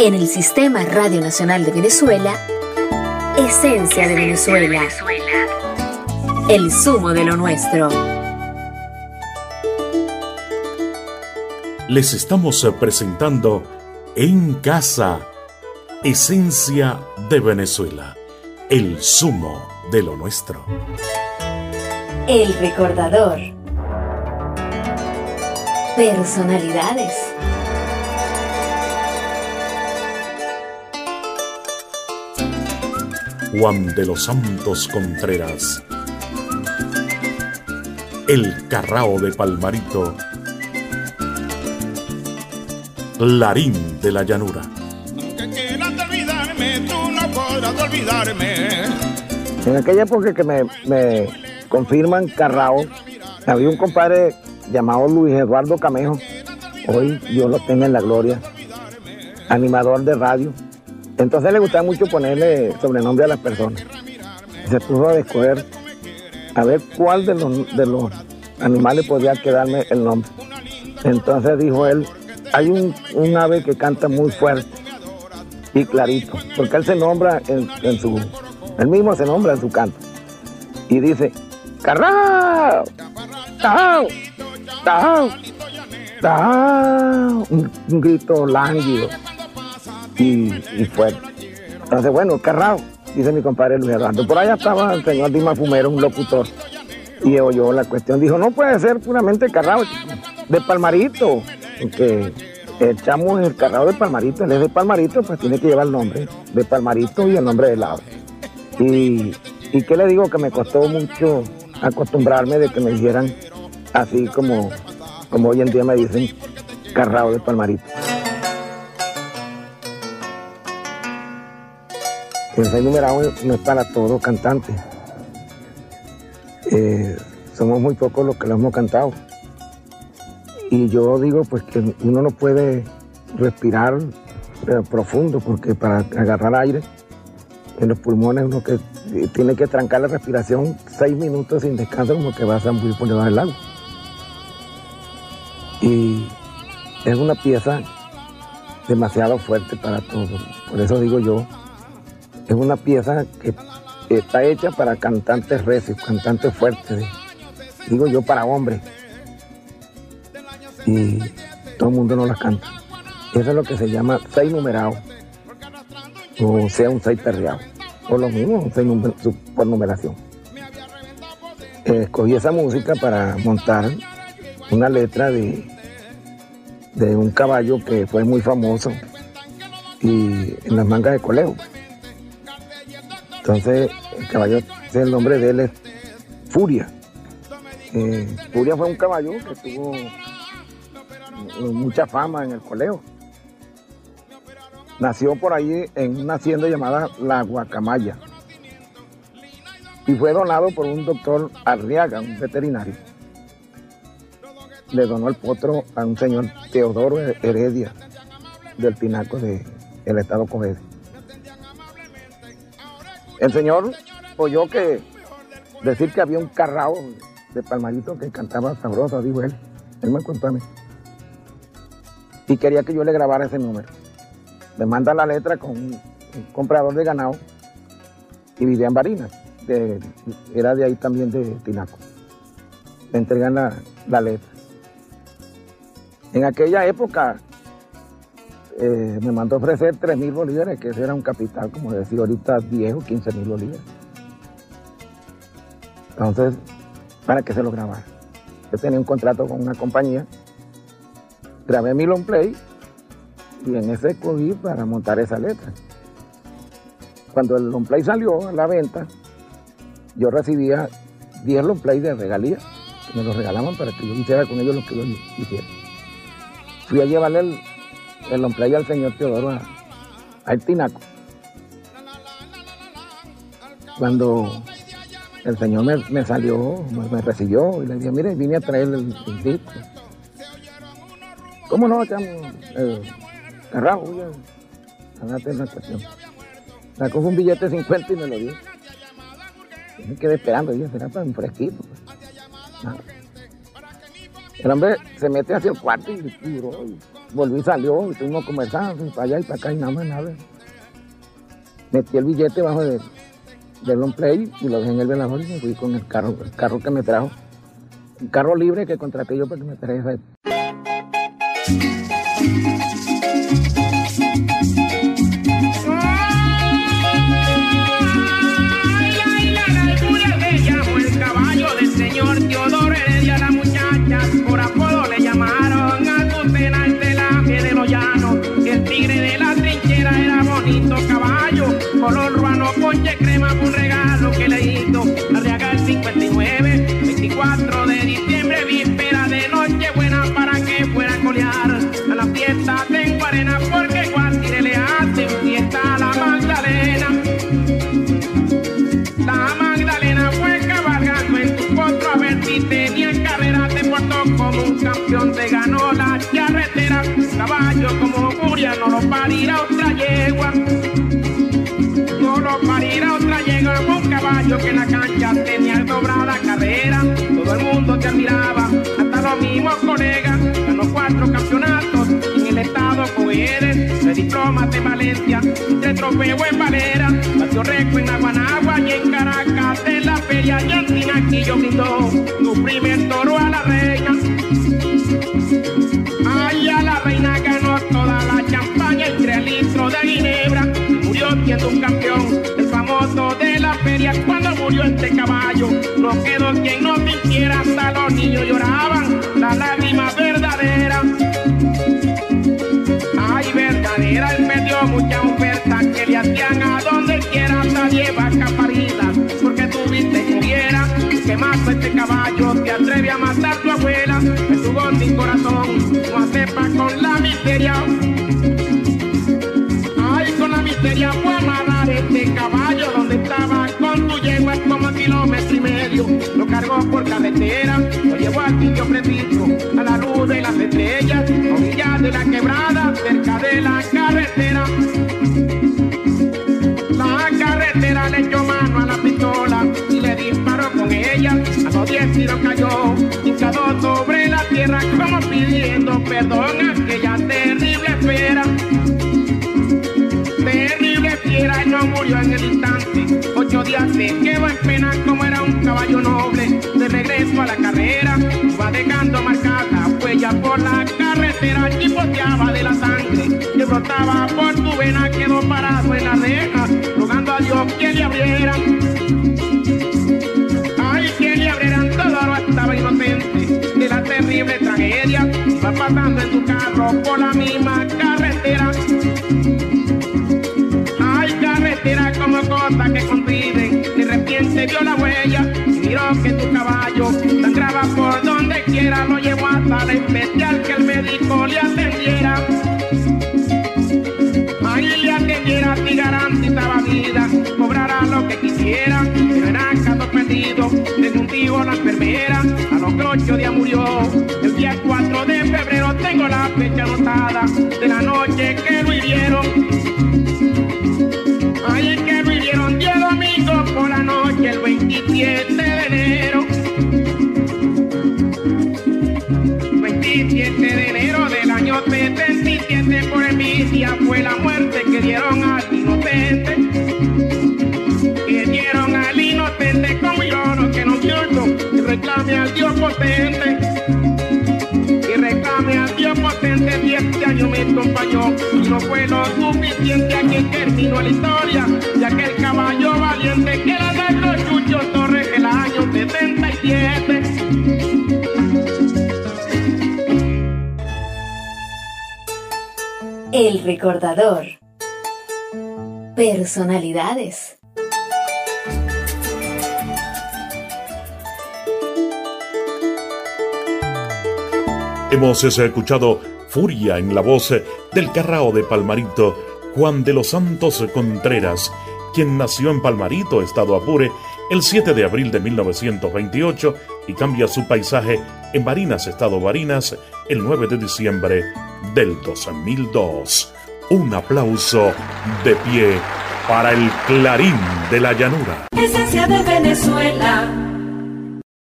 En el Sistema Radio Nacional de Venezuela, Esencia de Venezuela. El zumo de lo nuestro. Les estamos presentando En Casa, Esencia de Venezuela. El zumo de lo nuestro. El recordador. Personalidades. Juan de los Santos Contreras. El Carrao de Palmarito. Larín de la Llanura. En aquella época que me, me confirman Carrao, había un compadre llamado Luis Eduardo Camejo, hoy yo lo tengo en la gloria, animador de radio. Entonces le gustaba mucho ponerle sobrenombre a las personas. Se puso a escoger a ver cuál de los, de los animales podía quedarme el nombre. Entonces dijo él, hay un, un ave que canta muy fuerte y clarito, porque él se nombra en, su, él mismo se nombra en su canto. Y dice, ¡Carrao! ¡Tao! ¡Tao! ¡Tao! Un, un grito lánguido y, y fuerte. Entonces, bueno, Carrao, dice mi compadre Luis Eduardo. Por allá estaba el señor Dima Fumero, un locutor, y oyó la cuestión. Dijo, no puede ser puramente Carrao, de Palmarito, porque echamos el Carrao de Palmarito, él es Palmarito, pues tiene que llevar el nombre de Palmarito y el nombre del ave. Y, y qué le digo que me costó mucho acostumbrarme de que me dijeran así como, como hoy en día me dicen Carrao de Palmarito. El seis numerado no es para todo cantante. Eh, somos muy pocos los que lo hemos cantado. Y yo digo pues que uno no puede respirar eh, profundo porque para agarrar aire en los pulmones uno que tiene que trancar la respiración seis minutos sin descanso como que va a zambulir por debajo del agua. Y es una pieza demasiado fuerte para todos. Por eso digo yo, es una pieza que está hecha para cantantes recios, cantantes fuertes. Digo yo para hombres. Y todo el mundo no las canta. Eso es lo que se llama seis numerado. O sea, un seis perreado. O lo mismo, un seis por numeración. Escogí esa música para montar una letra de, de un caballo que fue muy famoso y en las mangas de coleo. Entonces, el caballo, el nombre de él es Furia. Eh, Furia fue un caballo que tuvo eh, mucha fama en el coleo. Nació por ahí en una hacienda llamada La Guacamaya y fue donado por un doctor Arriaga, un veterinario. Le donó el potro a un señor Teodoro Heredia del Tinaco del estado Cojedes. El señor oyó que decir que había un carrao de palmarito que cantaba sabroso, dijo él. Él me contó a mí. Y quería que yo le grabara ese número. Me manda la letra con un comprador de ganado y vivía en Barinas. de- era de ahí también de Tinaco. Me entregan la, la letra. En aquella época eh, me mandó ofrecer 3 mil bolívares, que ese era un capital, como decía ahorita, 10 o 15 mil bolívares. Entonces, para que se lo grabara. Yo tenía un contrato con una compañía, grabé mi long play y en ese cogí para montar esa letra. Cuando el long play salió a la venta, yo recibía 10 long play de regalías, me los regalaban para que yo hiciera con ellos lo que yo hiciera. Fui a llevarle el, el long play al señor Teodoro a, a El Tinaco. Cuando el señor me, me salió, me, recibió y le dije, mire, vine a traer el, el disco. ¿Cómo no, chamo? Eh, ya. Andate la estación. Sacó un billete de 50 y me lo dio. Yo me quedé esperando, dije, será para un fresquito. pues. El hombre se mete hacia el cuarto y, y y volví, salió, y estuvimos conversando, y para allá y para acá, y nada más nada. Metí el billete bajo de, del long play y lo dejé en el velador y me fui con el carro, el carro que me trajo. Un carro libre que contraté yo para que me trajera. Ponche crema, un regalo que le hizo Arriaga el 59, 24 de diciembre, víspera de noche buena para que fuera a colear. A la fiesta tengo arena porque cualquiera le hace fiesta a la Magdalena. La Magdalena fue cabalgando en tu potro a ver si tenía carrera, te portó como un campeón, te ganó la carretera, caballo como furia, no lo parirá otra yegua caballo que en la cancha tenía dobrada carrera. Todo el mundo te admiraba, hasta los mismos colegas. Ganó cuatro campeonatos en el estado con. De diplomas en Valencia, de trofeo en Valera. Batió récord en Aguanagua y en Caracas. En la feria y en yo brindó tu primer toro a la reina. Ay, a la reina ganó toda la champaña y tres litros de ginebra. Murió siendo un este caballo. No quedó quien no sintiera, hasta los niños lloraban, y medio, lo cargó por carretera, lo llevó al sitio preciso, a la luz de las estrellas, a de la quebrada, cerca de la carretera. La carretera le echó mano a la pistola y le disparó con ella, a los diez tiros cayó, hincado sobre la tierra como pidiendo perdón aquella terrible espera. Terrible y no murió en el instante, ocho días se quedó en pena como era un caballo noble. De regreso a la carrera, va dejando marcada huella por la carretera, chipoteaba de la sangre que brotaba por tu vena, quedó parado en la reja, rogando a Dios que le abriera. Ay, que le abrieran todo, estaba inocente de la terrible tragedia, va pasando en tu carro por la misma carretera. Ay, carretera como cosa que se vio la huella, miró que tu caballo sangraba por donde quiera, lo llevó a sala especial que el médico le atendiera. 77 por envidia fue la muerte que dieron al inocente. Que dieron al inocente como yo que no quiero y reclame al Dios potente. Y reclame al Dios potente, 10 años me acompañó y no fue lo suficiente a que terminó la historia Recordador. Personalidades. Hemos escuchado Furia en la voz del Carrao de Palmarito, Juan de los Santos Contreras, quien nació en Palmarito, Estado Apure, el 7 de abril de 1928 y cambia su paisaje en Barinas, Estado Barinas, el 9 de diciembre del 2002. Un aplauso de pie para el Clarín de la Llanura. Esencia de Venezuela